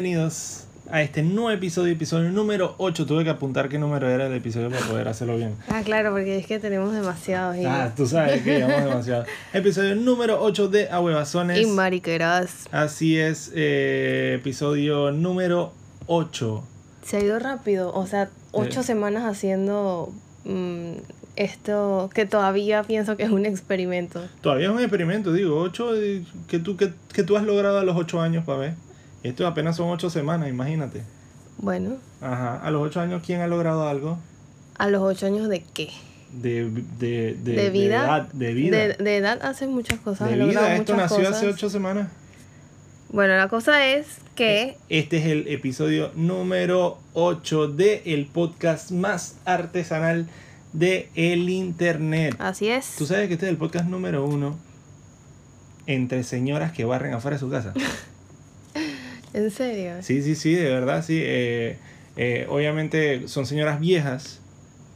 Bienvenidos a este nuevo episodio, episodio número 8. Tuve que apuntar qué número era el episodio para poder hacerlo bien. Ah, claro, porque es que tenemos demasiados. Ah, tú sabes que llevamos demasiado. Episodio número 8 de Ahuevazones. y mariqueras. Así es, eh, episodio número 8. Se ha ido rápido. O sea, ocho Sí. semanas haciendo mm, esto que todavía pienso que es un experimento. Todavía es un experimento, digo, 8 que tú, que, que tú has logrado a los 8 años, para ver. Esto apenas son 8 semanas, imagínate. Bueno, Ajá, a los 8 años, ¿quién ha logrado algo? a los ocho años de qué? De, de, de, De vida. edad, de vida. De, de edad hacen muchas cosas. De vida, esto nació cosas. hace 8 semanas. Bueno, la cosa es que Este es el episodio número 8 de el podcast más artesanal de el internet. así es. Tú sabes que este es el podcast número 1 entre señoras que barren afuera de su casa. En serio. Sí, sí, sí, de verdad, sí. Eh, eh, obviamente son señoras viejas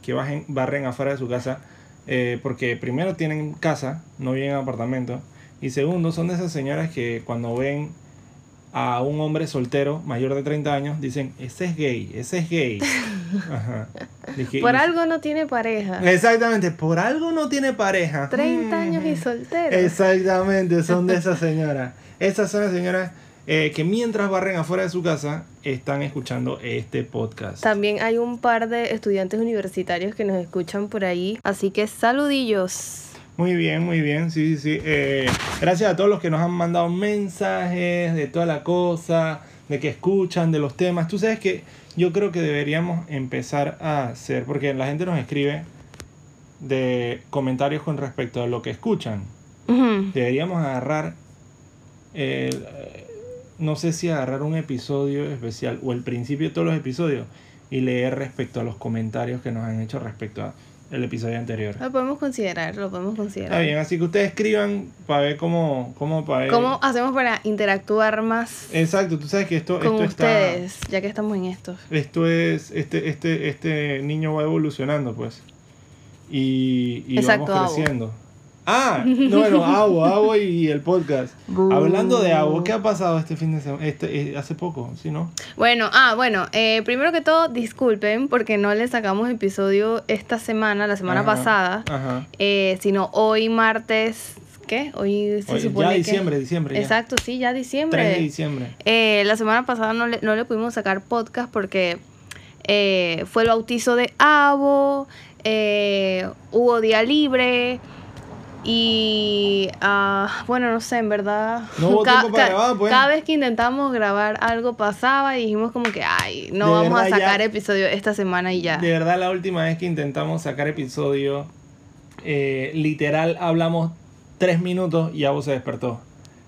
que bajen, barren afuera de su casa eh, porque primero tienen casa, no viven en apartamento. Y segundo, son de esas señoras que cuando ven a un hombre soltero mayor de 30 años dicen, ese es gay, ese es gay. Ajá. Dije, Por algo no tiene pareja. Exactamente, por algo no tiene pareja. 30 años y Mm. soltero. Exactamente, son de esas señoras. Esas son las señoras eh, que mientras barren afuera de su casa están escuchando este podcast. También hay un par de estudiantes universitarios que nos escuchan por ahí, así que saludillos. Muy bien, muy bien, sí, sí, sí. Eh, gracias a todos los que nos han mandado mensajes de toda la cosa, de que escuchan, de los temas. Tú sabes que yo creo que deberíamos empezar a hacer, porque la gente nos escribe de comentarios con respecto a lo que escuchan. Deberíamos agarrar, eh, no sé si agarrar un episodio especial o el principio de todos los episodios y leer respecto a los comentarios que nos han hecho respecto a el episodio anterior. Lo podemos considerar, lo podemos Está considerar. bien, así que ustedes escriban para ver cómo, cómo para ver. ¿Cómo hacemos para interactuar más Exacto, tú sabes que esto, con esto ustedes, ya que estamos en esto? está, esto es, este, este, este niño va evolucionando, pues. Y, y Exacto, vamos creciendo. Ah, no, bueno, Abo, Abo y el podcast. Hablando de Abo, ¿qué ha pasado este fin de semana? Este, eh, hace poco, ¿sí, no? Bueno, ah, bueno, eh, primero que todo, disculpen porque no le sacamos episodio esta semana, la semana Ajá, pasada, Ajá. eh, sino hoy martes, ¿qué? Hoy se Hoy- supone ya que- diciembre, diciembre. ya. Exacto, sí, ya 3 diciembre. de diciembre. Eh, la semana pasada no le, no le pudimos sacar podcast porque eh, fue el bautizo de Abo, eh, hubo día libre y ah, bueno, no sé, en verdad. No hubo tiempo para grabar, pues. Cada vez que intentamos grabar algo pasaba y dijimos como que, ay, no De vamos a verdad, ya- sacar episodio esta semana y ya. De verdad, la última vez que intentamos sacar episodio, eh, literal hablamos tres minutos y Abo se despertó.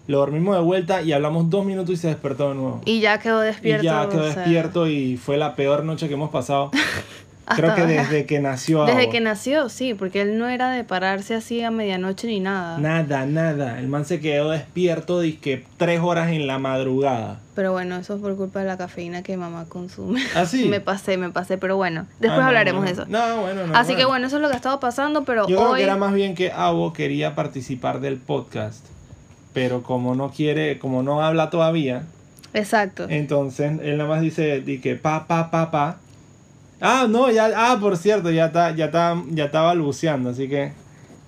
Lo dormimos de vuelta y hablamos dos minutos y se despertó de nuevo. Y ya quedó despierto. y ya quedó o sea, despierto y fue la peor noche que hemos pasado. Creo que desde que nació. Desde que nació, sí, porque él no era de pararse así a medianoche ni nada. Nada, nada. El man se quedó despierto que tres horas en la madrugada. Pero bueno, eso es por culpa de la cafeína que mamá consume. ¿Ah, sí? me pasé, me pasé, pero bueno, después Ah, hablaremos no. de eso. No, bueno, no. Así que bueno, eso es lo que ha estado pasando, pero Yo creo que era más bien que Abo quería participar del podcast, pero como no quiere, como no habla todavía, Exacto. entonces él nada más dice di que pa pa pa pa. Ah, no, ya ah, por cierto, ya está ya está ya está balbuceando, así que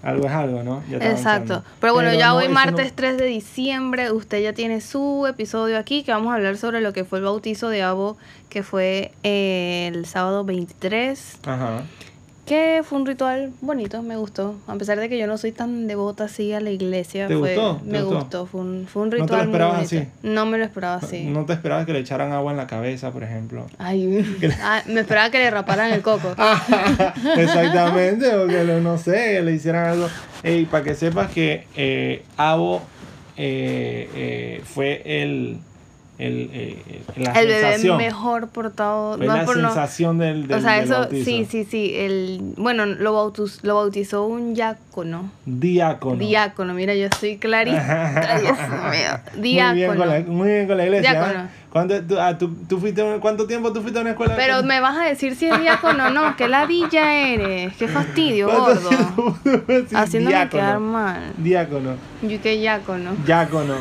algo es algo, ¿no? Ya está Exacto. avanzando. Pero bueno, ya no, hoy martes no- 3 de diciembre, usted ya tiene su episodio aquí, que vamos a hablar sobre lo que fue el bautizo de Abo, que fue eh, el sábado 23, Ajá. Que fue un ritual bonito, me gustó. A pesar de que yo no soy tan devota así a la iglesia, ¿Te fue, gustó? ¿Te me gustó? gustó, fue un, fue un te lo ritual muy esperabas así? No me lo esperaba así. No te esperabas que le echaran agua en la cabeza, por ejemplo. Ay, ah, me esperaba que le raparan el coco. Exactamente, o que lo- no sé, le hicieran algo. Y para que sepas que eh, Abo eh, eh, fue el, el, eh, la el bebé sensación. mejor portado. Fue no la por no- sensación del, del, o sea, del eso bautizo. sí, sí, sí. El, bueno, lo, bautuz- lo bautizó un diácono. Diácono. Diácono, mira, yo estoy clarita. Dios mío. Muy bien, Diácono. con la, muy bien con la iglesia. Diácono. ¿eh? ¿Cuánto, tú, ah, tú- tú fuiste, ¿Cuánto tiempo tú fuiste a una escuela? Pero me vas a decir si es diácono o no. Qué ladilla eres. Qué fastidio, ¿Cuánto gordo. Haciéndome Diácono. quedar mal. Diácono. Yo qué diácono. Diácono.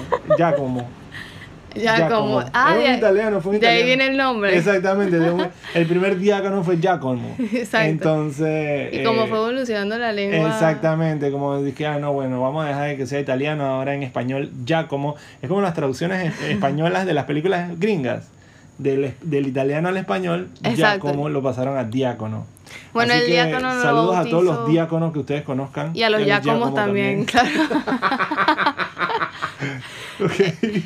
Giacomo. Giacomo. Ah, Era un italiano, fue un de ahí italiano. viene el nombre. Exactamente, un- el primer diácono fue Giacomo. Exacto. Entonces. Y como eh, fue evolucionando la lengua. Exactamente, como dije, ah, no, bueno, vamos a dejar de que sea italiano, ahora en español Giacomo. Es como las traducciones es- españolas de las películas gringas. Del, del italiano al español, Exacto. Giacomo lo pasaron a diácono. Bueno, Así el que diácono lo Saludos a todos los diáconos que ustedes conozcan. Y a los Y Giacomos también, claro.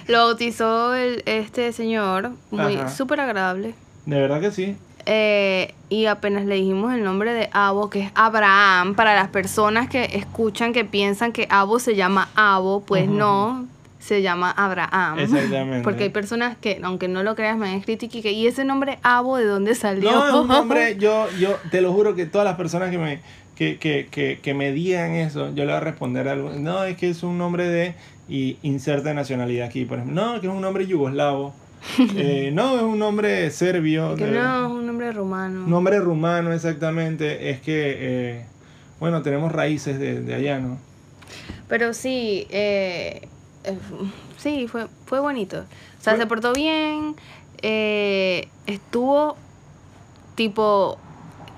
Lo bautizó el, este señor, muy súper agradable. De verdad que sí. Eh, y apenas le dijimos el nombre de Abo, que es Abraham, para las personas que escuchan que piensan que Abo se llama Abo, pues no, se llama Abraham. Exactamente. Porque hay personas que, aunque no lo creas, me han escrito y que, ¿y ese nombre Abo de dónde salió? No, es un nombre, yo, yo te lo juro que todas las personas que me, que, que, que, que me digan eso, yo le voy a responder algo. No, es que es un nombre de. Y inserta nacionalidad aquí, por ejemplo. No, que es un nombre yugoslavo. Eh, no, es un nombre serbio. que de- no, es un nombre rumano. Nombre rumano, exactamente. Es que, eh, bueno, tenemos raíces de, de allá, ¿no? Pero sí, eh, sí, fue, fue bonito. O sea, Fue- se portó bien, estuvo tipo,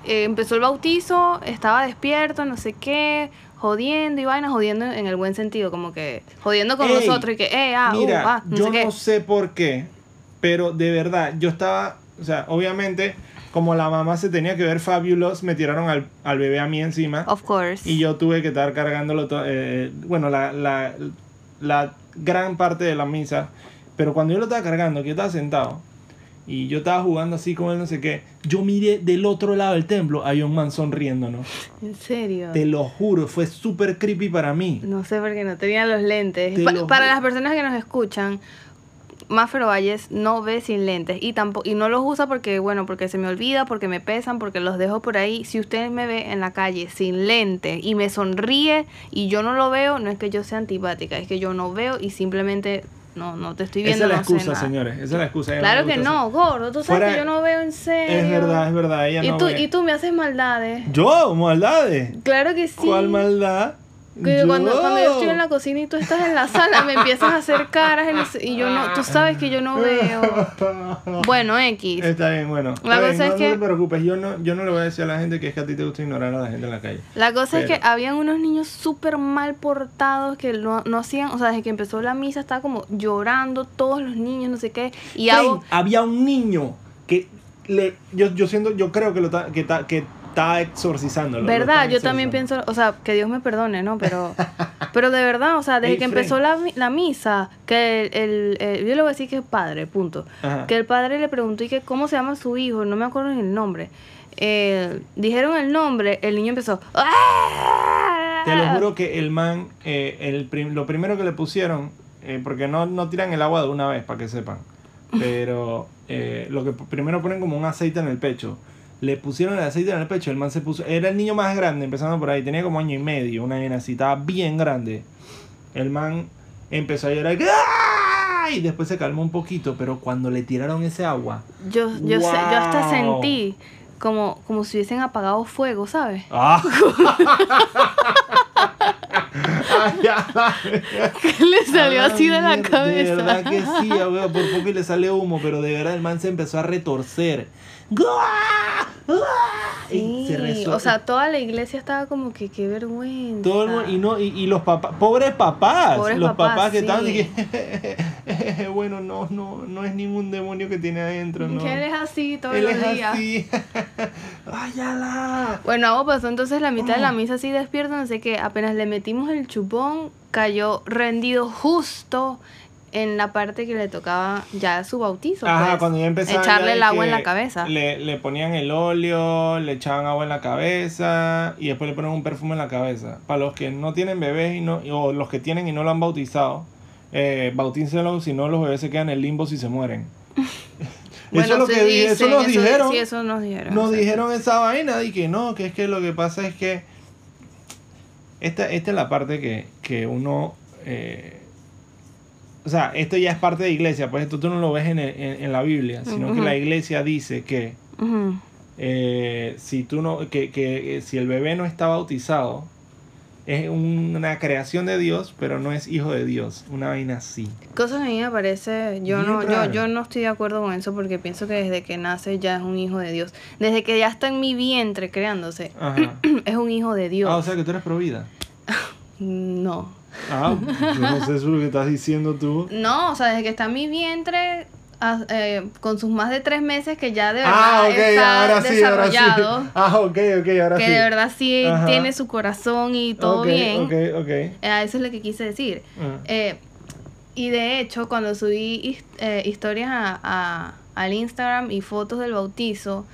empezó el bautizo, estaba despierto, no sé qué, jodiendo y vaina, jodiendo en el buen sentido, como que jodiendo con Ey, nosotros y que, eh, ah, uh, Mira, ah, no yo sé qué. no sé por qué, pero de verdad, yo estaba, o sea, obviamente, como la mamá se tenía que ver fabulous, me tiraron al, al bebé a mí encima. Of course. Y yo tuve que estar cargándolo, eh, bueno, la, la, la gran parte de la misa. Pero cuando yo lo estaba cargando, que yo estaba sentado, y yo estaba jugando así con él, no sé qué, yo miré del otro lado del templo, había un man sonriéndonos. En serio. Te lo juro, fue súper creepy para mí. No sé por qué no tenía los lentes. Te Pa- lo para las personas que nos escuchan, Mafero Valles no ve sin lentes y tampoco y no los usa porque bueno, porque se me olvida, porque me pesan, porque los dejo por ahí. Si usted me ve en la calle sin lentes y me sonríe y yo no lo veo, no es que yo sea antipática, es que yo no veo y simplemente no no te estoy viendo. Esa es la no excusa, señores. Esa es la excusa. Claro que no, gordo, tú sabes Fuera- que yo no veo en serio. Es verdad, es verdad. Ella y no tú ve. y tú me haces maldades. ¿Yo? ¿Maldades? Claro que sí. ¿Cuál maldad? Que cuando, Yo. cuando yo estoy en la cocina y tú estás en la sala, me empiezas a hacer caras y yo no, tú sabes que yo no veo. Bueno, X. Está bien, bueno. La cosa bien, es no, que- no te preocupes, yo no, yo no le voy a decir a la gente que es que a ti te gusta ignorar a la gente en la calle. La cosa es que Pero- habían unos niños súper mal portados que no, no hacían, o sea, desde que empezó la misa estaba como llorando todos los niños, no sé qué. Y hago, había un niño que le, yo, yo siento, yo creo que lo ta- que, ta- que está exorcizándolo. lo verdad, yo también pienso, o sea, que Dios me perdone, ¿no? Pero, pero de verdad, o sea, desde que empezó la, la misa, que el, el- el- yo le voy a decir que es padre, punto. Ajá. que el padre le preguntó y que cómo se llama su hijo, no me acuerdo ni el nombre. Eh, dijeron el nombre, el niño empezó. "¡Ah!". Te lo juro que el man, eh, el prim- lo primero que le pusieron, eh, porque no, no tiran el agua de una vez, para que sepan, pero eh, lo que primero ponen como un aceite en el pecho. Le pusieron el aceite en el pecho, el man se puso, era el niño más grande, empezando por ahí, tenía como año y medio, una nena así, estaba bien grande. El man empezó a llorar, ¡ah! y después se calmó un poquito, pero cuando le tiraron ese agua, Yo, yo, sé, yo hasta Wow. sentí como, como si hubiesen apagado fuego, ¿sabes? ¡ah! Que le salió Ah, así de la cabeza. De verdad que sí, abuelo, por poco y le sale humo, pero de verdad el man se empezó a retorcer. ¡Guau! Y se Sí, o sea, toda la iglesia estaba como que qué vergüenza. todo el mundo- y no y, y los papás, pobres papás, Pobres los papás, papás, que sí. que, bueno, no, no, no es ningún demonio que tiene adentro, no. Que él es así todos Él los es días. así. Ay. Bueno, algo pasó entonces la mitad de Oh. la misa así despierto, no sé qué, apenas le metimos el chupón, cayó rendido justo en la parte que le tocaba ya su bautizo. Ajá, pues, cuando ya empezaban Echarle ya el agua en la cabeza. Le, le ponían el óleo, le echaban agua en la cabeza y después le ponen un perfume en la cabeza. Para los que no tienen bebés y no, o los que tienen y no lo han bautizado, eh, bautícenlo, si no los bebés se quedan en el limbo si se mueren. Bueno, eso es lo que eso nos dijeron. Sí, eso nos dijeron. Nos dijeron esa vaina y que no, que es que lo que pasa es que esta, esta es la parte que, que uno... eh, o sea, esto ya es parte de iglesia, pues esto tú no lo ves en, el- en- en la Biblia, sino que Ujú. la iglesia dice que Ujú. eh, si tú no, que, que eh, si el bebé no está bautizado, es una creación de Dios, pero no es hijo de Dios. Una vaina así. Cosa que a mí me parece, yo Bien no, yo, yo no estoy de acuerdo con eso porque pienso que desde que nace ya es un hijo de Dios. Desde que ya está en mi vientre creándose, Ajá. es un hijo de Dios. Ah, o sea que tú eres pro vida. No. Ah, yo no sé eso es lo que estás diciendo tú. No, o sea, desde que está en mi vientre, ah, eh, con sus más de tres meses que ya de verdad Ah, ok, está ahora sí, ahora sí. desarrollado, Ah, ok, ok, ahora que sí. de verdad sí Ajá. tiene su corazón y todo bien. Ok, ok. Eh, eso es lo que quise decir. Ah. Eh, y de hecho, cuando subí his- historias a, a- al Instagram y fotos del bautizo,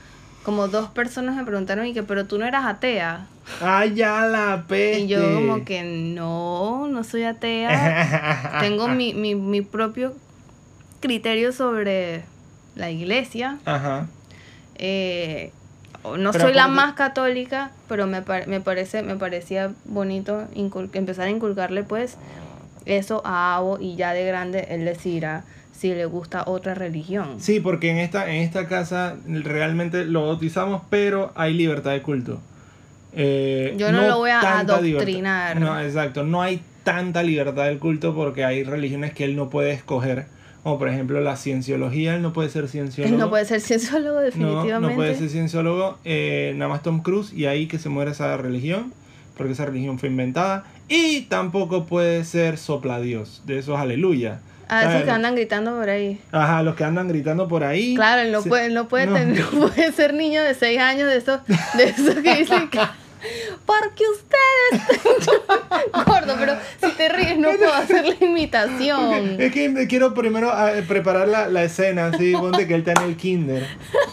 como dos personas me preguntaron y que, pero tú no eras atea. Ay, ya la peste. Y yo como que no, no soy atea. Tengo mi, mi, mi propio criterio sobre la iglesia. Ajá. Eh, no Pero soy la ¿cómo te- más católica, pero me, me parece me parecía bonito empezar a inculcarle pues eso a Abo y ya de grande él decidirá si le gusta otra religión. Sí, porque en esta, en esta casa realmente lo bautizamos, pero hay libertad de culto. Eh, Yo no lo voy a libertad- adoctrinar. No, exacto. No hay tanta libertad del culto porque hay religiones que él no puede escoger. Como por ejemplo la cienciología, él no puede ser cienciólogo. Él no puede ser cienciólogo No, definitivamente. no puede ser cienciólogo. eh, nada más Tom Cruise y ahí que se muere esa religión. Porque esa religión fue inventada. Y tampoco puede ser sopladios. De esos aleluya. A esos que andan gritando por ahí. Ajá, los que andan gritando por ahí. Claro, él no Se- puede, él no puede, no. tener- no puede ser niño de 6 años de esos, de esos que dicen que... Porque ustedes... Gordo, pero si te ríes no puedo hacer la imitación. Es que quiero primero ah, preparar la, la escena, así, ponte que él está en el kinder,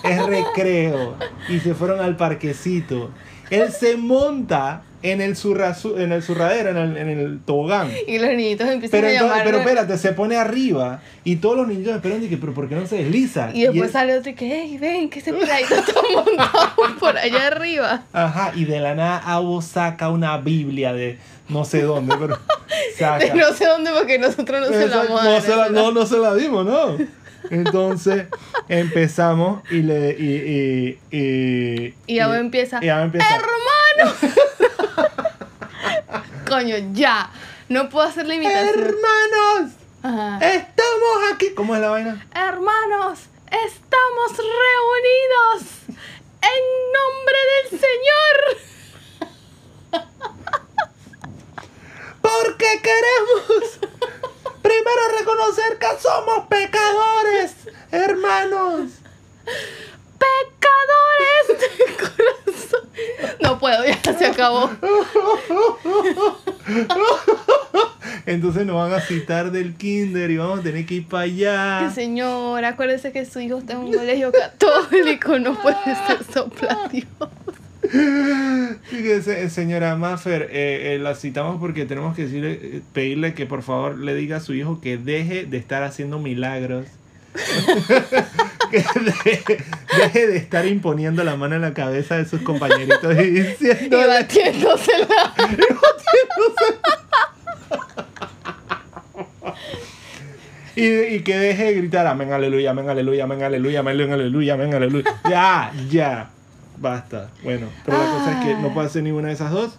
es recreo, y se fueron al parquecito. Él se monta en el, surrazu- en el surradero, en el, en el tobogán. Y los niñitos empiezan Pero, a entonces- llamar. pero espérate, se pone arriba y todos los niños esperan y que, pero ¿por qué no se desliza? y después él- sale otro y que, hey, ven, que ese peladito está montado por allá arriba. Ajá, y de la nada Abo saca una Biblia de no sé dónde, pero saca. De no sé dónde porque nosotros no se la vamos no, se la, no, no se la dimos, ¿no? Entonces empezamos y le. Y, y, y, Y Abo empieza, Y Abo empieza. ¡Hermano! Coño, ya. No puedo hacer la imitación. ¡Hermanos! Ajá. ¡Estamos aquí! ¿Cómo es la vaina? Hermanos, estamos reunidos en nombre del Señor. Porque queremos primero reconocer que somos pecadores, hermanos. Pecadores de corazón. No puedo, ya se acabó. Entonces nos van a citar del kinder y vamos a tener que ir para allá. Señor, acuérdese que su hijo está en un colegio católico, no puede ser. Fíjese, señora Maffer, eh, eh, la citamos porque tenemos que decirle, eh, pedirle que por favor le diga a su hijo que deje de estar haciendo milagros. que deje, deje de estar imponiendo la mano en la cabeza de sus compañeritos y Y diciendo batiéndosela. y, y que deje de gritar amén, aleluya, amén, aleluya, amén, aleluya, amén, aleluya, amén, aleluya. Ya, ya, basta. Bueno, pero la cosa es que no puede hacer ninguna de esas dos.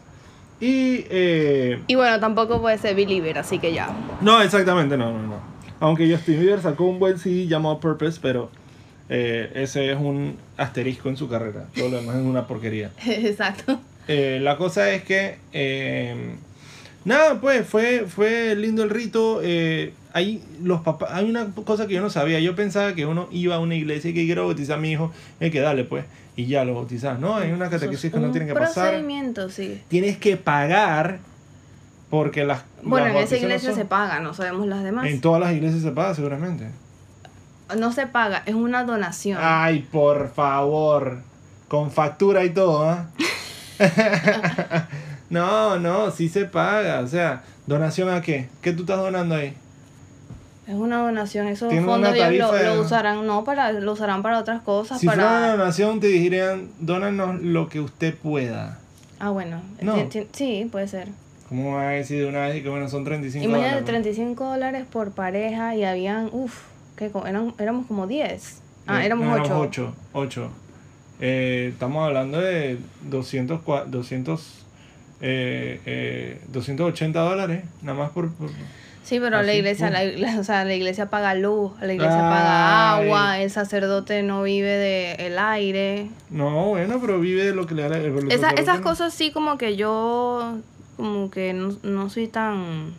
Y eh, Y bueno, tampoco puede ser believer, así que ya. No, exactamente, no, no, no. Aunque Justin Bieber sacó un buen CD llamado Purpose, pero eh, ese es un asterisco en su carrera. Todo lo demás es una porquería. Exacto. Eh, la cosa es que... eh, nada, pues fue, fue lindo el rito. eh, hay, los papás, hay una cosa que yo no sabía. Yo pensaba que uno iba a una iglesia y que quiero bautizar a mi hijo. Hay que darle, pues. Y ya lo bautizas. No, hay una catequesis que no Un tienen que pasar. procedimiento, sí. Tienes que pagar porque las... Bueno, las en esa iglesia son- se paga, no sabemos las demás. En todas las iglesias se paga, seguramente. No se paga, es una donación. Ay, por favor. Con factura y todo, ¿ah? no, no, sí se paga. O sea, ¿donación a qué? ¿Qué tú estás donando ahí? Es una donación, esos fondos ellos lo, de- lo usarán, no para, lo usarán para otras cosas, Si fuera una para... donación, te dirían, dónanos lo que usted pueda. Ah, bueno, No. sí, puede ser. ¿Cómo van a decir de una vez que bueno, son 35 Imagínate, dólares? 35 dólares por pareja y habían, uff, que eran, éramos como 10. Ah, Eh, éramos no, 8. 8. 8. Eh, estamos hablando de 200, cua- 200 eh, eh, 280 dólares, nada más por... por- Sí, pero la Así, iglesia, pum. la, iglesia- o sea, la iglesia paga luz, la iglesia Ay. paga agua, el sacerdote no vive de el aire. No, bueno, pero vive de lo que le da la... Esa- esas no. cosas sí como que yo como que no, no soy tan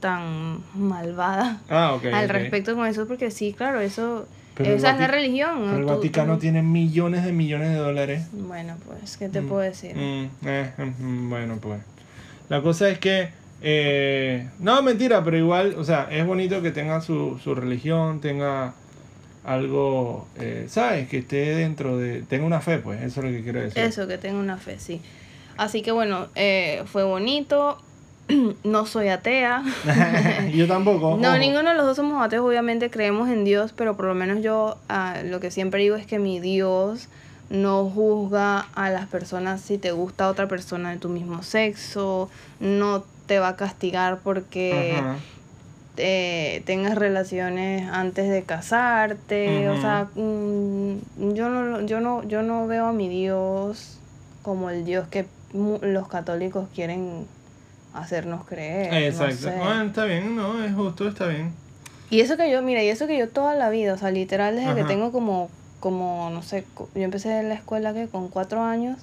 tan malvada Ah, al respecto con eso porque sí, claro, eso Pero esa es la religión. Pero el Vaticano tú- tiene millones de millones de dólares. Bueno, pues, ¿qué te Mm, puedo decir? Mm, eh, mm, bueno, pues. La cosa es que. eh, no, mentira, pero igual, o sea, es bonito que tenga su, su religión, tenga algo, eh, ¿sabes? Que esté dentro de. Tenga una fe, pues, eso es lo que quiero decir. Eso, que tengo una fe, sí. Así que bueno, eh, fue bonito. no soy atea. Yo tampoco. No, ojo. ninguno de los dos somos ateos, obviamente creemos en Dios, pero por lo menos yo ah, lo que siempre digo es que mi Dios no juzga a las personas si te gusta otra persona de tu mismo sexo, no te va a castigar porque eh, tengas relaciones antes de casarte, o sea, mm, yo no, yo no, yo no veo a mi Dios como el Dios que los católicos quieren hacernos creer. no Exacto. sé. Bueno, está bien, no, es justo, está bien. Y eso que yo, mira, y eso que yo toda la vida, o sea, literal desde que tengo como, como, no sé, yo empecé en la escuela que con cuatro años,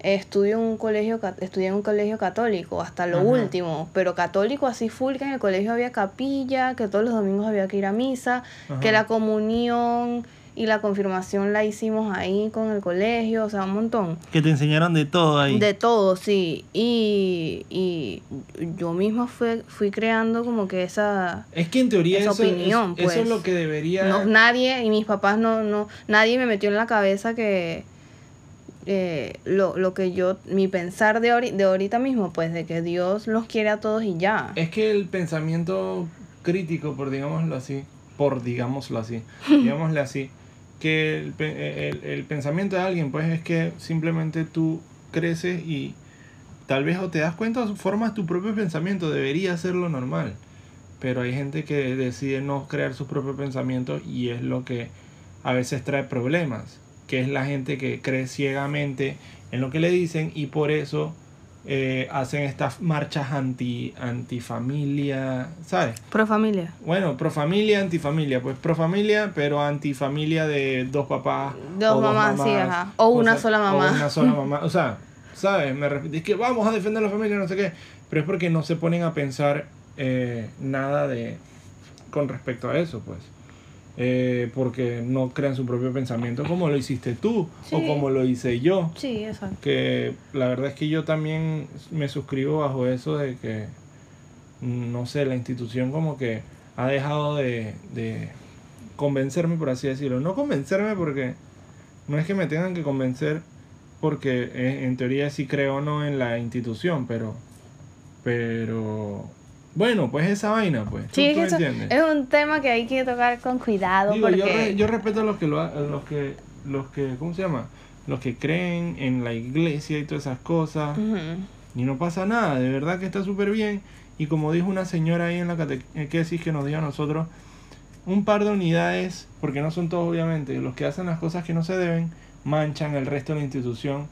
eh, estudio en un colegio, estudié en un colegio católico, hasta lo Ajá. último, pero católico así full, que en el colegio había capilla, que todos los domingos había que ir a misa, que la comunión y la confirmación la hicimos ahí con el colegio, o sea, un montón. Que te enseñaron de todo ahí. De todo, sí. Y, y yo misma fui, fui creando como que esa... Es que en teoría Esa eso, opinión, es, eso es pues. lo que debería. No, nadie, y mis papás no, no, nadie me metió en la cabeza que eh, lo, lo que yo, mi pensar de, ahori- de ahorita mismo, pues de que Dios los quiere a todos y ya. Es que el pensamiento crítico, por digámoslo así, por digámoslo así, digámosle así, que el, pe- el- el pensamiento de alguien, pues es que simplemente tú creces y tal vez o te das cuenta o formas tu propio pensamiento, debería ser lo normal. Pero hay gente que decide no crear sus propios pensamientos y es lo que a veces trae problemas, que es la gente que cree ciegamente en lo que le dicen y por eso eh, hacen estas marchas anti antifamilia, ¿sabes? Pro familia. Bueno, pro familia, antifamilia, pues pro familia, pero antifamilia de dos papás. Dos o mamás, sí, ajá. O una sola mamá. O una sola mamá. O sea, ¿sabes? Me que vamos a defender la familia, no sé qué. Pero es porque no se ponen a pensar eh, nada de con respecto a eso, pues. Eh, porque no crean su propio pensamiento como lo hiciste tú o como lo hice yo Sí, exacto. que la verdad es que yo también me suscribo bajo eso de que no sé, la institución como que ha dejado de, de convencerme, por así decirlo. No convencerme porque no es que me tengan que convencer porque eh, en teoría sí creo o no en la institución, pero pero bueno, pues esa vaina, pues. ¿Tú, Sí, es tú entiendes? un tema que hay que tocar con cuidado Digo, yo, porque... re- yo respeto a los que lo a los que los que ¿cómo se llama? Los que creen en la iglesia y todas esas cosas. Y no pasa nada, de verdad que está súper bien. Y como dijo una señora ahí en la catequesis que nos dio a nosotros, un par de unidades, porque no son todos obviamente, los que hacen las cosas que no se deben, manchan el resto de la institución.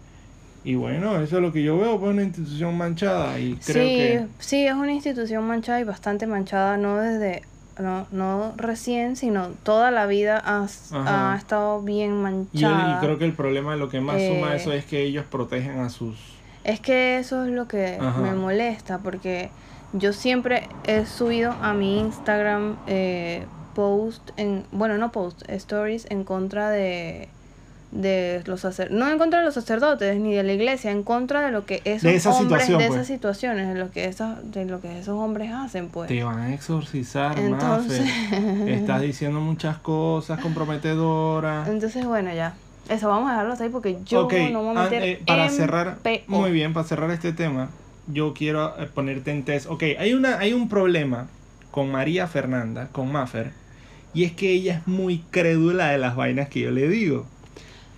Y bueno, eso es lo que yo veo, pues una institución manchada. Y creo sí, que... sí, es una institución manchada y bastante manchada, no desde, no, no recién, sino toda la vida ha, Ajá. ha estado bien Y, el- manchada. y creo que el problema, lo que más suma Eh, eso es que ellos protegen a sus... Es que eso es lo que Ajá. me molesta, porque yo siempre he subido a mi Instagram eh, post, en, bueno, no post, stories en contra de, de los sacerdotes, no en contra de los sacerdotes ni de la iglesia, en contra de lo que esos De esa hombres, de pues. esas situaciones, de lo que esas, de lo que esos hombres hacen, pues. Te van a exorcizar, Entonces- Mafe. Estás diciendo muchas cosas comprometedoras. Entonces, bueno, ya. Eso vamos a dejarlo hasta ahí porque yo no me voy a an- meter eh, para cerrar, muy bien, para cerrar este tema, yo quiero eh, ponerte en test. Ok, hay, una, hay un problema con María Fernanda, con Maffer, y es que ella es muy crédula de las vainas que yo le digo.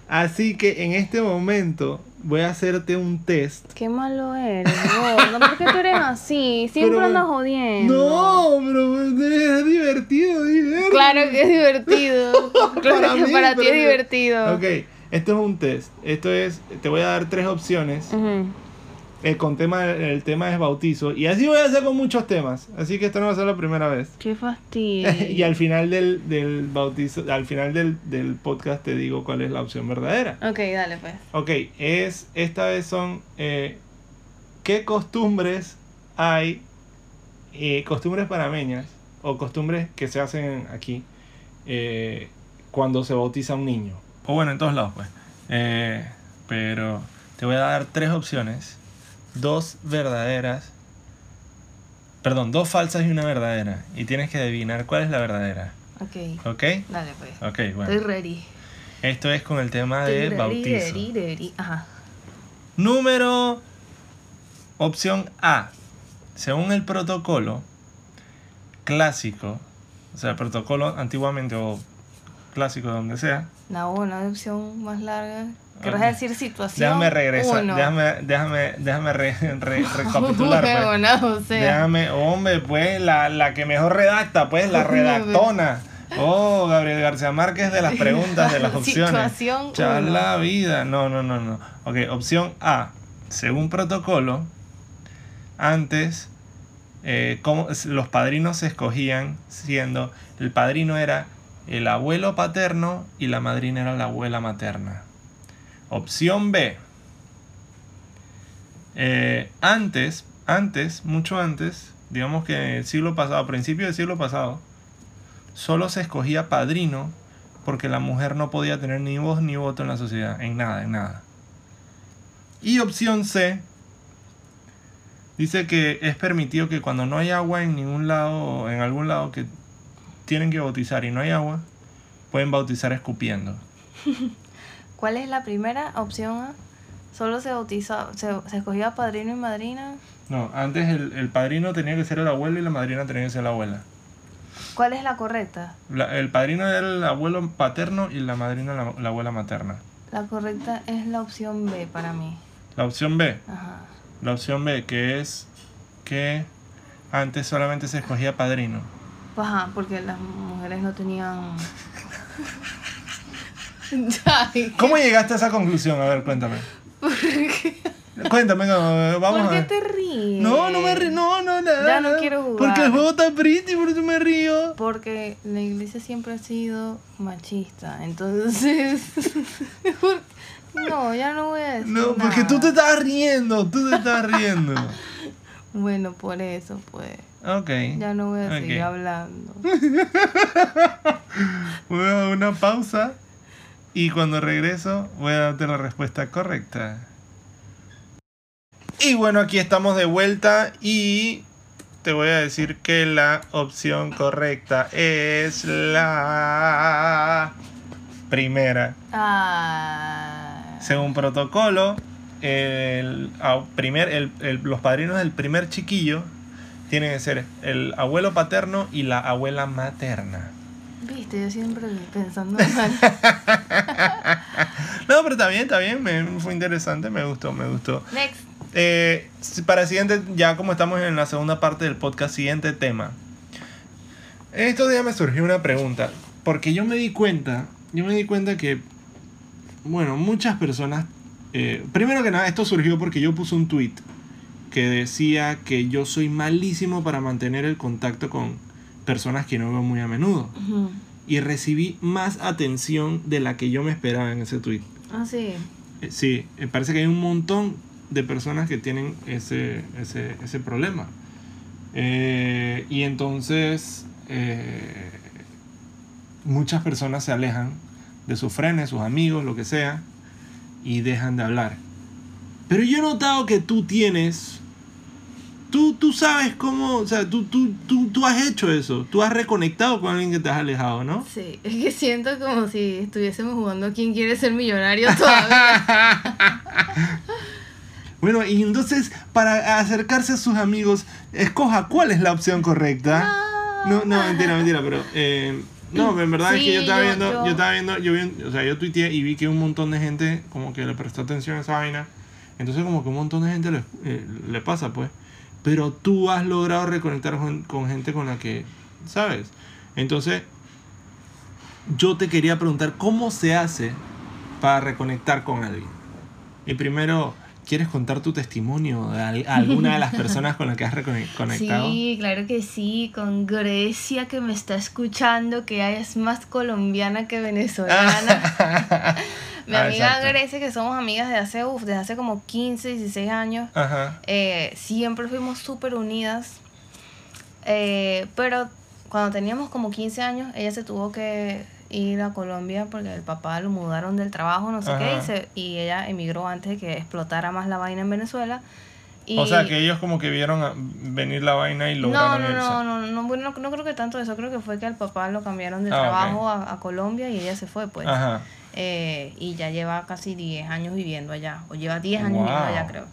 Así que en este momento voy a hacerte un test. Qué malo eres, gordo. ¿Por qué tú eres así? Siempre Pero- andas jodiendo. No, pero es divertido, divertido. Claro que es divertido. Claro que mí, para ti es divertido. Ok, esto es un test. Esto es, te voy a dar tres opciones. Ujú. Eh, con tema, el tema es bautizo. Y así voy a hacer con muchos temas. Así que esto no va a ser la primera vez. Qué fastidio. y al final del, del bautizo, al final del, del podcast te digo cuál es la opción verdadera. Ok, dale pues. Ok, es, esta vez son eh, qué costumbres hay, eh, costumbres panameñas o costumbres que se hacen aquí eh, cuando se bautiza un niño. O bueno, en todos lados pues. Eh, pero te voy a dar tres opciones, dos verdaderas, perdón, dos falsas y una verdadera. Y tienes que adivinar cuál es la verdadera. Ok. ¿Ok? Dale pues. Ok, Estoy bueno. ready. Esto es con el tema de Estoy ready, bautizo. ready, ready. Ajá. Número opción A. Según el protocolo clásico, o sea, el protocolo antiguamente o clásico donde sea. La una opción más larga. ¿Querrás Ok. decir situación? Déjame regresar, uno? déjame, déjame, déjame re- re- recapitular. pues. Huevona, o sea. Déjame, hombre, pues la, la que mejor redacta, pues la redactona. Oh, Gabriel García Márquez de las preguntas, de las opciones. Situación Ya uno. la vida. No, no, no, no. Ok, opción A. Según protocolo, antes eh, cómo- los padrinos se escogían siendo el padrino era el abuelo paterno y la madrina era la abuela materna. Opción B. Eh, antes, antes, mucho antes, digamos que en el siglo pasado, a principios del siglo pasado, solo se escogía padrino porque la mujer no podía tener ni voz ni voto en la sociedad, en nada, en nada. Y opción C dice que es permitido que cuando no hay agua en ningún lado, en algún lado que tienen que bautizar y no hay agua, pueden bautizar escupiendo. ¿Cuál es la primera opción A? Solo se bautizaba, se, se escogía padrino y madrina. No, antes el, el padrino tenía que ser el abuelo y la madrina tenía que ser la abuela. ¿Cuál es la correcta? La- el padrino era el abuelo paterno y la madrina la, la abuela materna. La correcta es la opción B para mí. La opción B, Ajá. la opción B, que es que antes solamente se escogía padrino. Ajá, porque las mujeres no tenían. ¿Cómo llegaste a esa conclusión? A ver, cuéntame. Cuéntame, no, vamos ¿Por a qué ver. te ríes? No, no me río, no, no, nada. Ya no quiero jugar. Porque el juego está pretty, por eso me río. Porque la iglesia siempre ha sido machista, entonces... no, ya no voy a decir No, porque tú te estás riendo, tú te estás riendo. Bueno, por eso, pues. Ok. Ya no voy a seguir hablando. Una pausa y cuando regreso voy a darte la respuesta correcta. Y bueno, aquí estamos de vuelta y te voy a decir que la opción correcta es la primera. Ah. Según protocolo, el, primer, el- el- los padrinos del primer chiquillo tienen que ser el abuelo paterno y la abuela materna. Viste, yo siempre pensando mal. No, pero está bien, está bien, me, fue interesante, me gustó, me gustó. Next. Eh, para el siguiente, ya como estamos en la segunda parte del podcast, siguiente tema. Estos días me surgió una pregunta, porque yo me di cuenta, yo me di cuenta que, bueno, muchas personas, eh, primero que nada, esto surgió porque yo puse un tweet que decía que yo soy malísimo para mantener el contacto con personas que no veo muy a menudo. Y recibí más atención de la que yo me esperaba en ese tweet. Ah, sí. Eh, Sí, eh, parece que hay un montón de personas que tienen ese, ese, ese problema. Eh, y entonces eh, muchas personas se alejan de sus frenes, sus amigos, lo que sea, y dejan de hablar. Pero yo he notado que tú tienes... Tú, tú sabes cómo, o sea, tú, tú, tú, tú has hecho eso, tú has reconectado con alguien que te has alejado, ¿no? Sí, es que siento como si estuviésemos jugando ¿Quién quiere ser millonario todavía? Bueno, y entonces, para acercarse a sus amigos, escoja cuál es la opción correcta. No, no, mentira, mentira, pero. eh, no, en verdad es que yo estaba yo- viendo, yo- yo estaba viendo, yo vi, o sea, yo tuiteé y vi que un montón de gente como que le prestó atención a esa vaina. Entonces como que un montón de gente le, eh, le pasa, pues. Pero tú has logrado reconectar con, con gente con la que, ¿sabes? Entonces, yo te quería preguntar, ¿cómo se hace para reconectar con alguien? Y primero, ¿quieres contar tu testimonio de al- alguna de las personas con las que has recone- conectado? Sí, claro que sí, con Grecia que me está escuchando, que es más colombiana que venezolana. Mi Ah, amiga exacto. Grecia, que somos amigas de hace, uf, desde hace como 15, 16 años, Ajá. eh, siempre fuimos súper unidas. Eh, pero cuando teníamos como 15 años, ella se tuvo que ir a Colombia porque el papá lo mudaron del trabajo, no sé qué, Ajá. y, se- y ella emigró antes de que explotara más la vaina en Venezuela. Y O sea, que ellos como que vieron venir la vaina y no, lograron no, irse. no, no, no, no, no creo que tanto eso, creo que fue que al papá lo cambiaron de Ah, trabajo a, a Colombia y ella se fue, pues. Ajá. Eh, y ya lleva casi 10 años viviendo allá, o lleva 10 años viviendo allá, creo.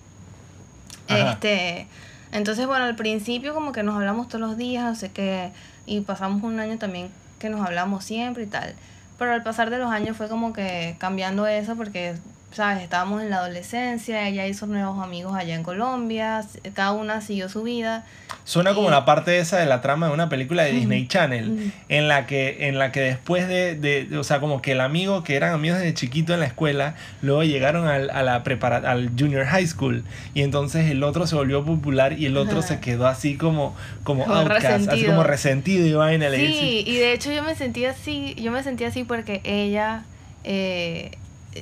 Ajá. Este, entonces, bueno, al principio como que nos hablamos todos los días, no sé qué, y pasamos un año también que nos hablamos siempre y tal. Pero al pasar de los años fue como que cambiando eso porque, ¿sabes? Estábamos en la adolescencia, ella hizo nuevos amigos allá en Colombia, cada una siguió su vida. Suena como Y- la parte esa de la trama de una película de Disney Channel, en la que, en la que después de, de- o sea, como que el amigo que eran amigos desde chiquito en la escuela, luego llegaron al, a la prepara al junior high school, y entonces el otro se volvió popular y el otro Ajá. se quedó así como, como Como outcast, así resentido. como resentido y vaina. Sí, y de hecho yo me sentí así, yo me sentí así porque ella eh,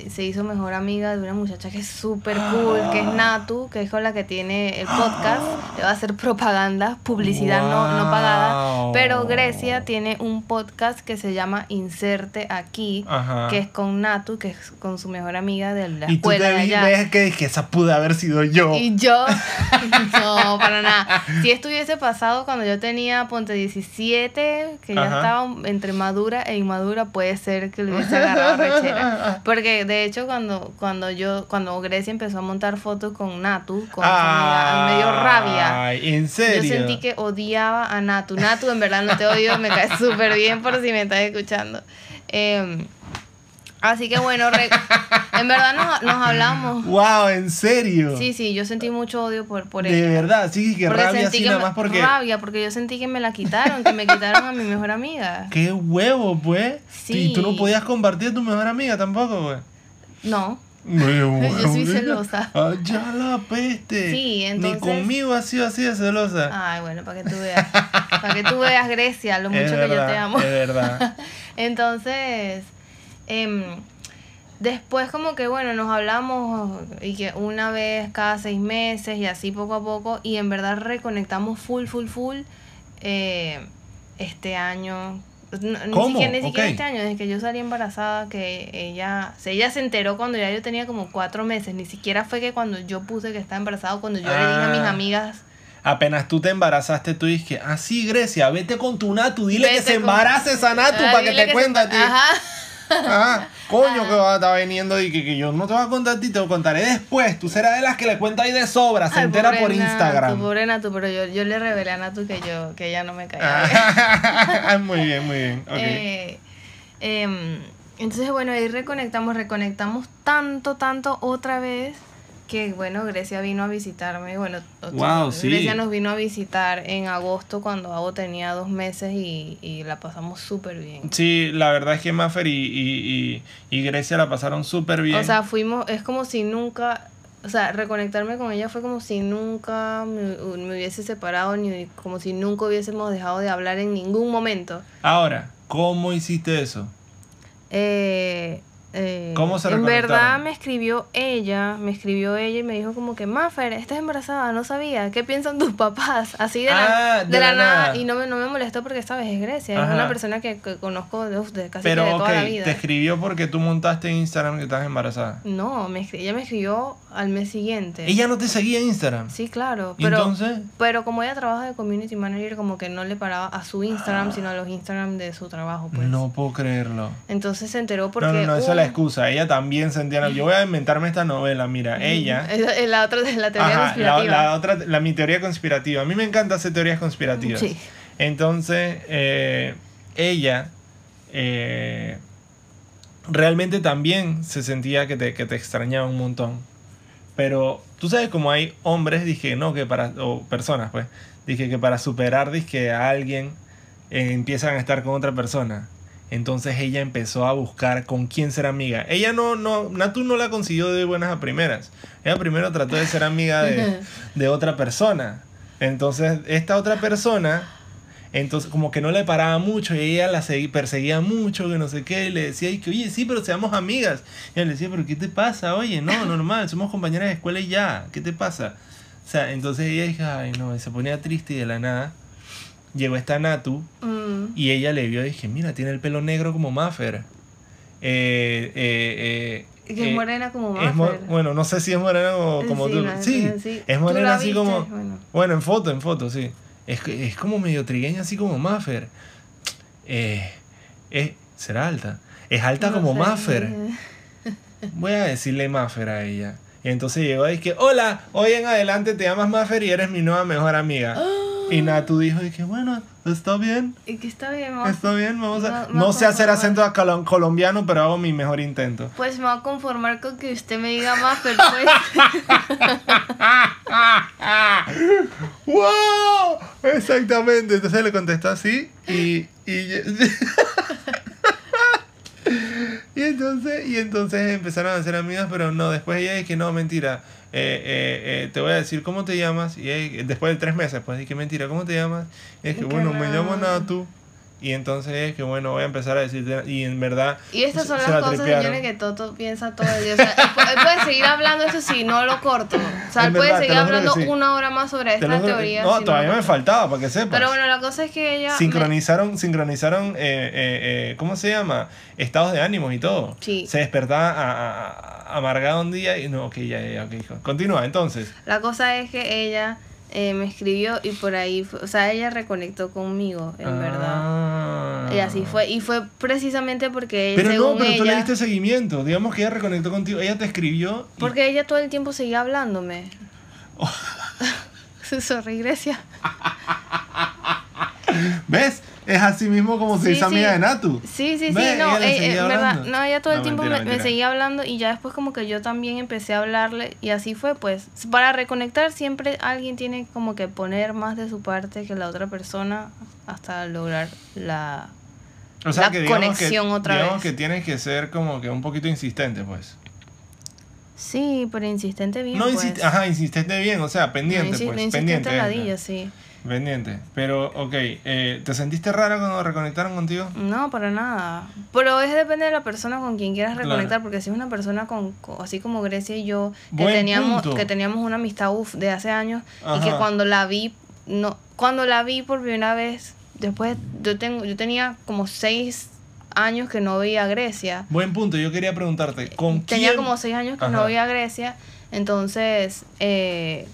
se hizo mejor amiga de una muchacha que es súper cool, que es Natu, que es con la que tiene el podcast, le va a hacer propaganda, publicidad no, no pagada, pero Grecia tiene un podcast que se llama Inserte aquí, Ajá. que es con Natu, que es con su mejor amiga de la y tú escuela te ves que dije, esa pude haber sido yo. Y yo, no, para nada. Si esto hubiese pasado cuando yo tenía, ponte 17, que ya estaba entre madura e inmadura, puede ser que le hubiese agarrado rechera. Porque de hecho, cuando, cuando yo, cuando Grecia empezó a montar fotos con Natu, con su amiga, me dio rabia. Ay, ¿en serio? Yo sentí que odiaba a Natu. Natu, en verdad no te odio, me cae súper bien por si me estás escuchando. Em, así que bueno, re- en verdad nos, nos hablamos. Wow, ¿en serio? Sí, sí, yo sentí mucho odio por, por de ella. verdad, sí, que Porque rabia sentí así que nada me- más porque... Rabia, porque yo sentí que me la quitaron, que me quitaron a mi mejor amiga. ¡Qué huevo, pues! Sí. Y tú no podías compartir a tu mejor amiga tampoco, pues. No. Yo soy celosa. ya la peste. Sí, entonces- Ni conmigo ha sido así de celosa. Ay, bueno, para que tú veas. Para que tú veas, Grecia, lo mucho es que verdad, yo te amo. Es verdad. Entonces, em, después como que, bueno, nos hablamos y que una vez cada seis meses y así poco a poco y en verdad reconectamos full, full, full eh, este año. No, Ni ¿Cómo? siquiera, ni siquiera este año, desde que yo salí embarazada, que ella, se- ella se enteró cuando ya yo tenía como cuatro meses, ni siquiera fue que cuando yo puse que estaba embarazada, cuando yo le dije a mis Ah. amigas, Apenas tú te embarazaste, tú dices, ah, sí, Grecia, vete con tu Natu, dile que se con- embarace esa Natu Ah, para que te se cuente a emba- ti. Ajá. Ah, coño, que va a estar viniendo y que, que yo no te voy a contar a ti, te lo contaré después. Tú serás de las que le cuenta ahí de sobra, se Ay, entera por Natu, Instagram. pobre Natu, pero yo, yo le revelé a Natu que yo que ella no me caía. Ah, muy bien, muy bien. Eh, em, entonces, bueno, ahí reconectamos, reconectamos tanto, tanto otra vez que, bueno, Grecia vino a visitarme. Bueno, Wow, sí. Grecia nos vino a visitar en agosto cuando Abo tenía dos meses y, y la pasamos súper bien. Sí, la verdad es que Maffer y, y, y, Grecia la pasaron súper bien. O sea, fuimos, es como si nunca, o sea, reconectarme con ella fue como si nunca me, me hubiese separado, ni como si nunca hubiésemos dejado de hablar en ningún momento. Ahora, ¿cómo hiciste eso? Eh, eh, ¿Cómo se En verdad me escribió ella, me escribió ella y me dijo como que, Maffer, estás embarazada, no sabía, ¿qué piensan tus papás? Así de la, Ah, de la nada. Y no me, no me molestó porque, sabes, es Grecia, es una persona que, que conozco de, de casi que Pero, de ok, toda la vida. te escribió porque tú montaste en Instagram que estás embarazada. No, me ella me escribió al mes siguiente. Ella no te seguía en Instagram. Sí, claro. ¿Y Pero, entonces? pero como ella trabaja de community manager, como que no le paraba a su Instagram, sino a los Instagram de su trabajo, pues. No puedo creerlo. Entonces se enteró porque... no, un- la excusa. Ella también sentía. Yo voy a inventarme esta novela. Mira, ella. Es la otra la teoría Ajá, la, conspirativa. la otra, la, mi teoría conspirativa. A mí me encanta hacer teorías conspirativas. Sí. Entonces, eh, ella eh, realmente también se sentía que te, que te extrañaba un montón. Pero tú sabes como hay hombres, dije, no, que para, o personas, pues, dije que para superar, dije, a alguien eh, empiezan a estar con otra persona. Entonces ella empezó a buscar con quién ser amiga. Ella no, no, Natu no la consiguió de buenas a primeras. Ella primero trató de ser amiga de, de otra persona. Entonces, esta otra persona, entonces como que no le paraba mucho y ella la perseguía mucho, que no sé qué, y le decía, y que, oye, sí, pero seamos amigas. Y ella le decía, pero ¿qué te pasa? Oye, no, normal, somos compañeras de escuela y ya, ¿qué te pasa? O sea, entonces ella dijo, ay, no, y se ponía triste y de la nada llegó esta Natu Mm. y ella le vio y dije, mira, tiene el pelo negro como Maffer. Eh, eh, eh, Que es eh, morena como es mo- Maffer. bueno, no sé si es morena o como Sí, tú. no, Sí, sí, es ¿Tú morena así viste? como... Bueno. Bueno, en foto, en foto, sí. Es, es como medio trigueña así como Maffer. Eh, ¿Será alta? Es alta No como sé. Maffer. Voy a decirle Maffer a ella. Y entonces llegó y que, hola, hoy en adelante te llamas Maffer y eres mi nueva mejor amiga. Y Natu dijo y que, bueno, está bien. Y que está bien, vamos- Está bien, vamos a... No sé hacer acento colom- colombiano, pero hago mi mejor intento. Pues me voy a conformar con que usted me diga Maffer, pues. ¡Wow! Exactamente. Entonces le contestó así y. Y, y entonces, y entonces empezaron a ser amigas, pero no, después ella dice que no, mentira. eh, eh, eh, te voy a decir cómo te llamas. Y ella- después de tres meses, pues dije, mentira, ¿cómo te llamas? Y es que, bueno, me llamo Natu. Y entonces es que, bueno, voy a empezar a decirte. Y en verdad. Y estas son se las la cosas, tripearon. señores, que Toto piensa todo el día. O sea, él, pu- él puede seguir hablando eso si no lo corto. O sea, él puede verdad, te seguir hablando sí. una hora más sobre Te esta juro- teoría. No, si todavía lo me faltaba, para que sepas. Pero bueno, la cosa es que ella. me- sincronizaron, sincronizaron, eh, eh, eh, ¿cómo se llama? Estados de ánimos y todo. Sí. Se despertaba a- a- a- amargado un día y no, ok, ya, ya, ok. Continúa, entonces. La cosa es que ella eh, me escribió y por ahí, fue- o sea, ella reconectó conmigo, en verdad. Ah. Y así fue. Y fue precisamente porque Pero no, según pero tú le ella. diste seguimiento. Digamos que ella reconectó contigo, ella te escribió. y- Porque ella todo el tiempo seguía hablándome. Sorry, Grecia. ¿Ves? Es así mismo como se Sí, hizo amiga de Natu. Sí, sí, sí, Ve, no, ella eh, eh, verdad, no, ella todo el tiempo mentira, me, seguía hablando y ya después como que yo también empecé a hablarle y así fue, pues, para reconectar siempre alguien tiene como que poner más de su parte que la otra persona hasta lograr la... La conexión que, otra digamos vez. que tienes que ser como que un poquito insistente, pues. Sí, pero insistente bien, no pues. insiste, ajá, insistente bien, o sea, pendiente, No, insi- pues, no insistente pendiente. ladilla, sí. Pendiente. Pero, ok, eh, ¿te sentiste rara cuando reconectaron contigo? No, para nada. Pero es depende de la persona con quien quieras Claro. reconectar, porque si es una persona con, con- así como Grecia y yo, que Buen teníamos, punto. que teníamos una amistad uf, de hace años, y que cuando la vi, no, cuando la vi por primera vez, después yo tengo, yo tenía como seis años que no veía a Grecia. Buen punto, yo quería preguntarte, ¿con Tenía quién? como seis años que Ajá. no veía a Grecia, entonces eh,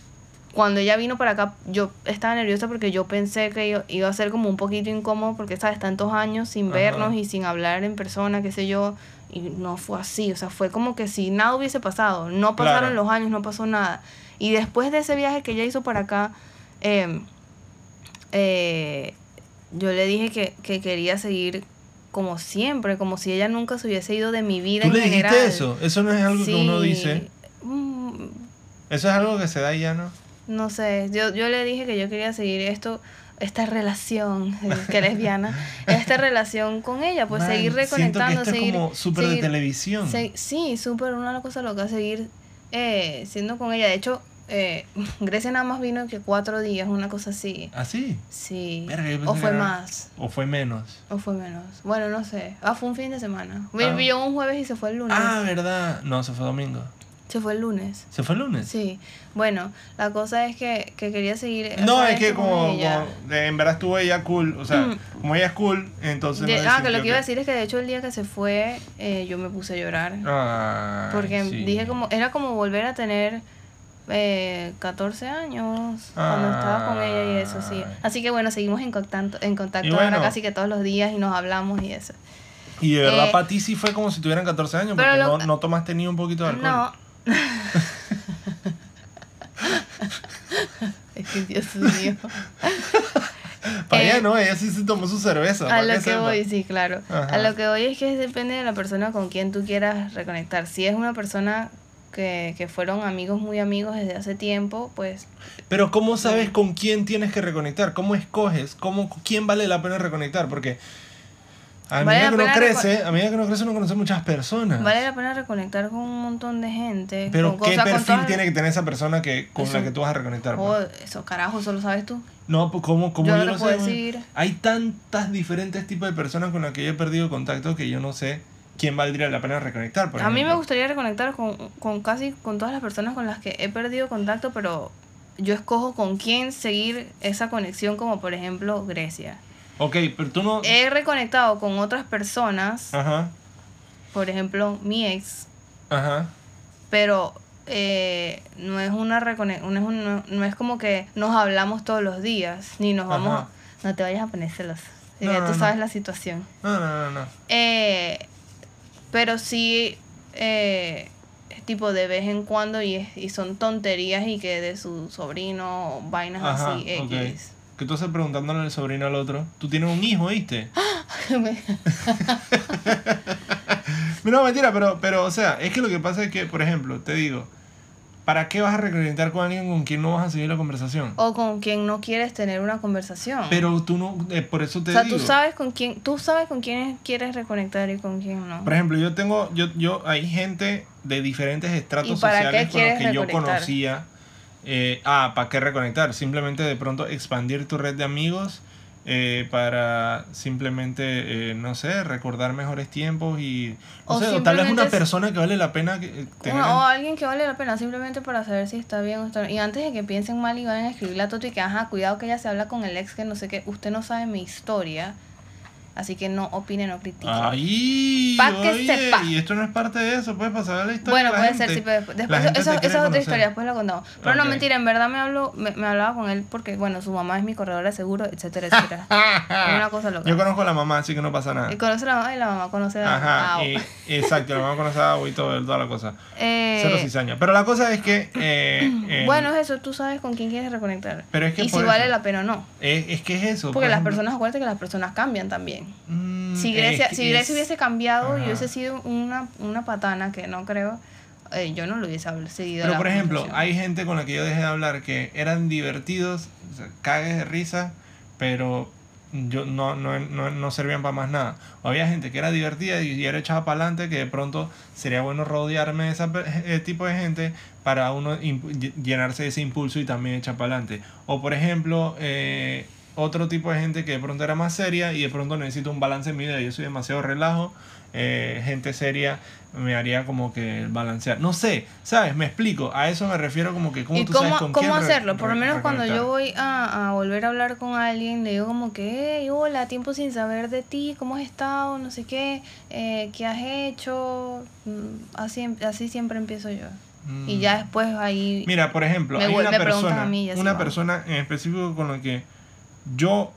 cuando ella vino para acá, yo estaba nerviosa porque yo pensé que iba- a ser como un poquito incómodo porque sabes tantos años sin Ajá. vernos y sin hablar en persona, qué sé yo, y no fue así, o sea, fue como que si nada hubiese pasado, no pasaron Claro. los años, no pasó nada. Y después de ese viaje que ella hizo para acá, eh, eh, yo le dije que, que quería seguir como siempre, como si ella nunca se hubiese ido de mi vida ¿Tú en le dijiste general. eso? Eso no es algo que uno dice. Mm, Eso es algo que se da y ya, ¿no? No sé, yo, yo le dije que yo quería seguir esto, esta relación, que es lesbiana, esta relación con ella, pues Man, seguir reconectando, que esto seguir... es como súper de televisión. se- sí, súper una cosa loca, seguir eh, siendo con ella. De hecho, eh, Grecia nada más vino que cuatro días, una cosa así. ¿Así? Sí. Verga, pensé o que fue era- más, ¿O fue menos? o fue menos. Bueno, no sé. Ah, fue un fin de semana. Ah. Vivió un jueves y se fue el lunes. Ah, ¿verdad? No, se fue domingo. Se fue el lunes. ¿Se fue el lunes? Sí, bueno, la cosa es que, que quería seguir. No, es que como, ella. como, en verdad estuvo ella cool, o sea, Mm. como ella es cool, entonces De- no ah, que lo que iba a decir es que de hecho el día que se fue, eh, yo me puse a llorar. Ay, porque sí. dije como, era como volver a tener eh, 14 años cuando estaba con ella y eso, sí. Así que bueno, seguimos en contacto, en contacto bueno. ahora casi que todos los días y nos hablamos y eso. Y de verdad Eh, para ti sí fue como si tuvieran 14 años, porque lo- no, no tomaste ni un poquito de alcohol. No. es que Dios mío. Para Eh, ella no, ella sí se tomó su cerveza. A lo que sepa. voy, sí, claro. Ajá. A lo que voy es que depende de la persona con quien tú quieras reconectar. Si es una persona que, que fueron amigos muy amigos desde hace tiempo, pues Pero ¿cómo sabes con quién tienes que reconectar? ¿Cómo escoges? ¿Cómo, ¿Quién vale la pena reconectar? Porque A medida que uno crece, a medida que uno crece, uno conoce muchas personas. Vale la pena reconectar con un montón de gente. Pero con, ¿qué con perfil tiene que tener esa persona que, con Eso- la que tú vas a reconectar? Oh, eso carajo, solo sabes tú. No, pues ¿cómo, cómo Yo yo, no lo puedo sé? decir. Hay tantas diferentes tipos de personas con las que yo he perdido contacto que yo no sé quién valdría la pena reconectar. Por a mí me ejemplo. gustaría reconectar con, con casi con todas las personas con las que he perdido contacto, pero yo escojo con quién seguir esa conexión, como por ejemplo Grecia. Ok, pero tú no... He reconectado con otras personas, Ajá, por ejemplo mi ex, ajá. pero eh, no es una recone- no no, no es como que nos hablamos todos los días, ni nos vamos Ajá. a, no te vayas a poner celoso. No, ya tú sabes la situación. No, no, no, no. Eh, pero sí, eh, tipo de vez en cuando y, es- y son tonterías y que de su sobrino, vainas Ajá, así, ok. X. Que tú estás preguntándole al sobrino al otro. Tú tienes un hijo, ¿viste? No, mentira, pero, pero, o sea, es que lo que pasa es que, por ejemplo, te digo, ¿para qué vas a reconectar con alguien con quien no vas a seguir la conversación? o con quien no quieres tener una conversación. Pero tú no, eh, por eso te o sea, digo. tú sabes con quién, tú sabes con quién quieres reconectar y con quién no. Por ejemplo, yo tengo, yo, yo, hay gente de diferentes estratos ¿Y para qué sociales con los que yo reconectar? conocía. Eh, ah, ¿para qué reconectar? Simplemente de pronto expandir tu red de amigos eh, para simplemente, eh, no sé, recordar mejores tiempos y, no O sé, o tal vez una persona que vale la pena que, eh, tener. O alguien que vale la pena simplemente para saber si está bien o está bien. Y antes de que piensen mal y vayan a escribir la toto y que, ajá, cuidado que ella se habla con el ex que no sé qué, usted no sabe mi historia. Así que no opine, no critique. Ay, Pa' que oye, sepa. y esto no es parte de eso, puedes pasar la historia. Bueno, de la puede ser, gente. sí, pero después, después gente esa, es otra historia, después la contamos. Pero no, mentira, en verdad me habló, me, me hablaba con él porque, bueno, su mamá es mi corredora de seguro, etcétera, etcétera. es una cosa loca. Yo conozco a la mamá, así que no pasa nada. Y conoce a la mamá y la mamá conoce a Ajá, a- y- exacto, la mamá conoce a y todo, toda la cosa. Eh, Cero cizaña. Pero la cosa es que. eh, eh, Bueno, es eso, tú sabes con quién quieres reconectar. Pero es que y si vale eso- la pena o no. es, es que es eso. Porque por las ejemplo, personas, acuérdate que las personas cambian también. Mm, Si Grecia, si Grecia es- hubiese cambiado y Ajá. hubiese sido una, una patana, que no creo, eh, yo no lo hubiese seguido. Pero por ejemplo, hay gente con la que yo dejé de hablar que eran divertidos, o sea, cagues de risa, pero yo no, no, no, no servían para más nada. O había gente que era divertida y, era echada para adelante, que de pronto sería bueno rodearme de ese eh, tipo de gente para uno llenarse de ese impulso y también echar para adelante. O por ejemplo, eh, otro tipo de gente que de pronto era más seria y de pronto necesito un balance en mi vida. Yo soy demasiado relajo. eh, gente seria me haría como que balancear. No sé, ¿sabes? Me explico. A eso me refiero como que cómo ¿Y tú cómo, sabes con cómo quién hacerlo? Por lo menos cuando yo voy a, a volver a hablar con alguien, le digo como que, hey, hola, tiempo sin saber de ti, ¿cómo has estado? No sé qué, eh, ¿qué has hecho? Mm, Así, em- así siempre empiezo yo. Y Mm. ya después ahí... Mira, por ejemplo, Me hay una persona, a mí una persona en específico con la que yo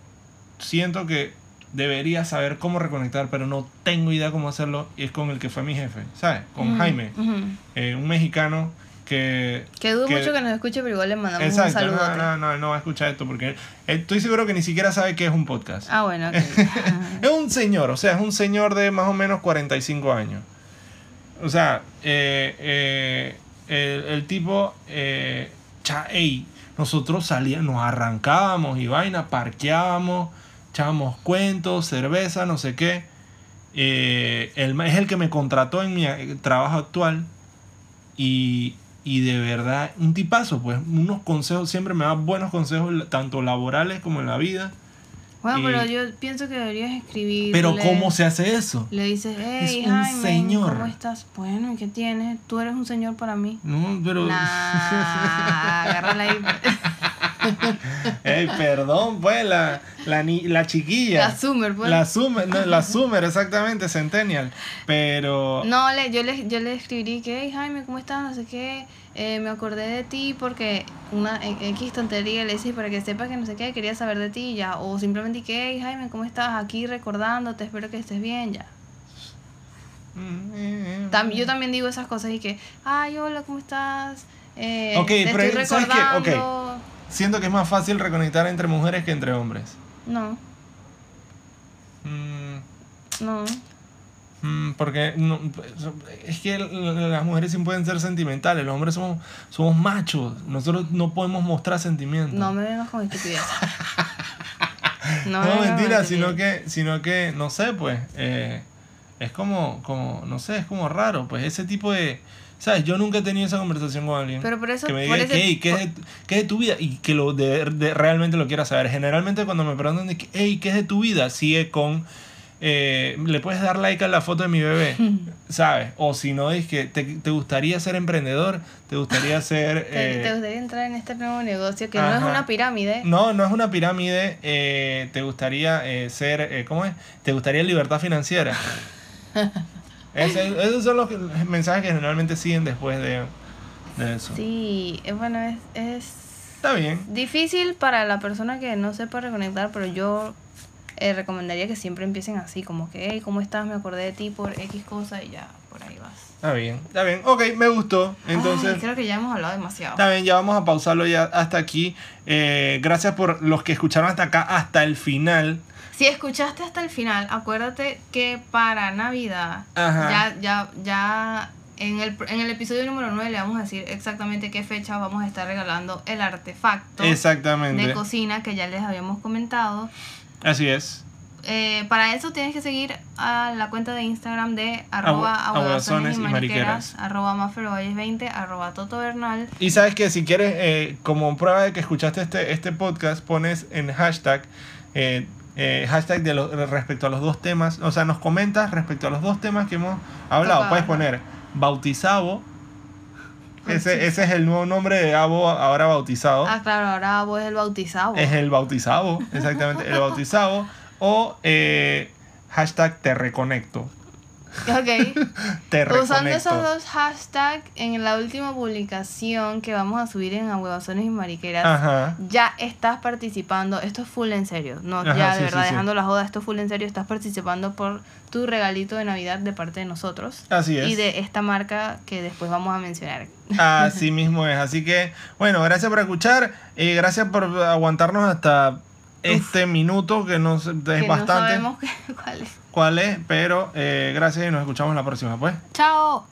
siento que debería saber cómo reconectar, pero no tengo idea cómo hacerlo, y es con el que fue mi jefe, ¿sabes? Con Jaime, eh, un mexicano que... Que dudo mucho que nos escuche, pero igual le mandamos un saludo. no, no, no, no va a escuchar esto porque estoy seguro que ni siquiera sabe qué es un podcast. Ah, bueno, ok. Es un señor, o sea, es un señor de más o menos 45 años. O sea, eh, eh, el, el tipo, eh, cha- ey, nosotros salíamos, nos arrancábamos y vaina, parqueábamos, echábamos cuentos, cerveza, no sé qué. Eh, es el que me contrató en mi eh, trabajo actual y, y de verdad, un tipazo, pues, unos consejos, siempre me da buenos consejos, tanto laborales como en la vida. Bueno, Y- pero yo pienso que deberías escribir. Pero ¿cómo se hace eso? Le dices, hey, Es un Jaime, señor. ¿cómo estás? Bueno, ¿y qué tienes? Tú eres un señor para mí. No, pero... Nah, agárrala ahí. Ey, perdón, pues, la, la, ni- la chiquilla. La Summer, pues. La Summer, no, la Summer, exactamente, Centennial. Pero... No, le, yo, le, yo le escribí que, hey, Jaime, ¿cómo estás? No sé qué. Eh, me acordé de ti porque una e- X tontería le hice para que sepas que no sé qué, quería saber de ti ya. O simplemente que, hey, Jaime, ¿cómo estás? Aquí recordándote, espero que estés bien, ya. Tam- yo también digo esas cosas y que, ay, hola, ¿cómo estás? Eh, Ok, te pero estoy ¿sabes qué? Siento que es más fácil reconectar entre mujeres que entre hombres. No, Mm, no. mm, porque no, es que las mujeres sí pueden ser sentimentales, los hombres somos, somos machos, nosotros no podemos mostrar sentimientos. No me vengas con estupidez. No, mentira, sino que, sino que, no sé, pues, eh, es como, como, no sé, es como raro, pues, ese tipo de... ¿Sabes? Yo nunca he tenido esa conversación con alguien. Pero por eso... Que me diga, hey, ¿qué, es de, ¿qué, es de, tu vida? Y que lo de, realmente lo quiera saber. Generalmente cuando me preguntan, de, hey, ¿qué es de tu vida? Sigue con eh, le puedes dar like a la foto de mi bebé, ¿sabes? O si no, es que te, te gustaría ser emprendedor, te gustaría ser... ¿Te, eh, gustaría entrar en este nuevo negocio que no es una pirámide. No, no es una pirámide, eh, te gustaría ser, ¿cómo es? Te gustaría libertad financiera. esos son los mensajes que generalmente siguen después de, de eso. Sí, bueno, es, es... Está bien. Difícil para la persona que no sepa reconectar, pero yo eh, recomendaría que siempre empiecen así, como que, hey, ¿cómo estás? Me acordé de ti por X cosa y ya, por ahí vas. Está bien, está bien. Ok, me gustó. Entonces. creo que ya hemos hablado demasiado. Está bien, ya vamos a pausarlo ya hasta aquí. Eh, gracias por los que escucharon hasta acá, hasta el final. Si escuchaste hasta el final, acuérdate que para Navidad, ya, ya, ya en el, en el episodio número 9 le vamos a decir exactamente qué fecha vamos a estar regalando el artefacto exactamente. de cocina que ya les habíamos comentado. Así es. Eh, para eso tienes que seguir a la cuenta de Instagram de arroba y mariqueras, arroba 20 arroba toto bernal. Y sabes que si quieres, eh, como prueba de que escuchaste este, este podcast, pones en hashtag, eh, hashtag de respecto a los dos temas, o sea, nos comentas respecto a los dos temas que hemos hablado. Puedes poner bautizado ese, ese es el nuevo nombre de Abo ahora bautizado. Ah, claro, ahora Abo es el bautizado. Es el bautizado, exactamente, el bautizado. O eh, hashtag te reconecto. Ok. Usando esos dos hashtags en la última publicación que vamos a subir en Ahuevazones y Mariqueras, ya estás participando. Esto es full en serio. No, ya de verdad, dejando la joda, esto es full en serio. Estás participando por tu regalito de Navidad de parte de nosotros. Así es. Y de esta marca que después vamos a mencionar. Así mismo es. Así que, bueno, gracias por escuchar y gracias por aguantarnos hasta este minuto que no es bastante. No sabemos cuál es. Cuál es, pero eh, gracias y nos escuchamos la próxima, pues. Chao.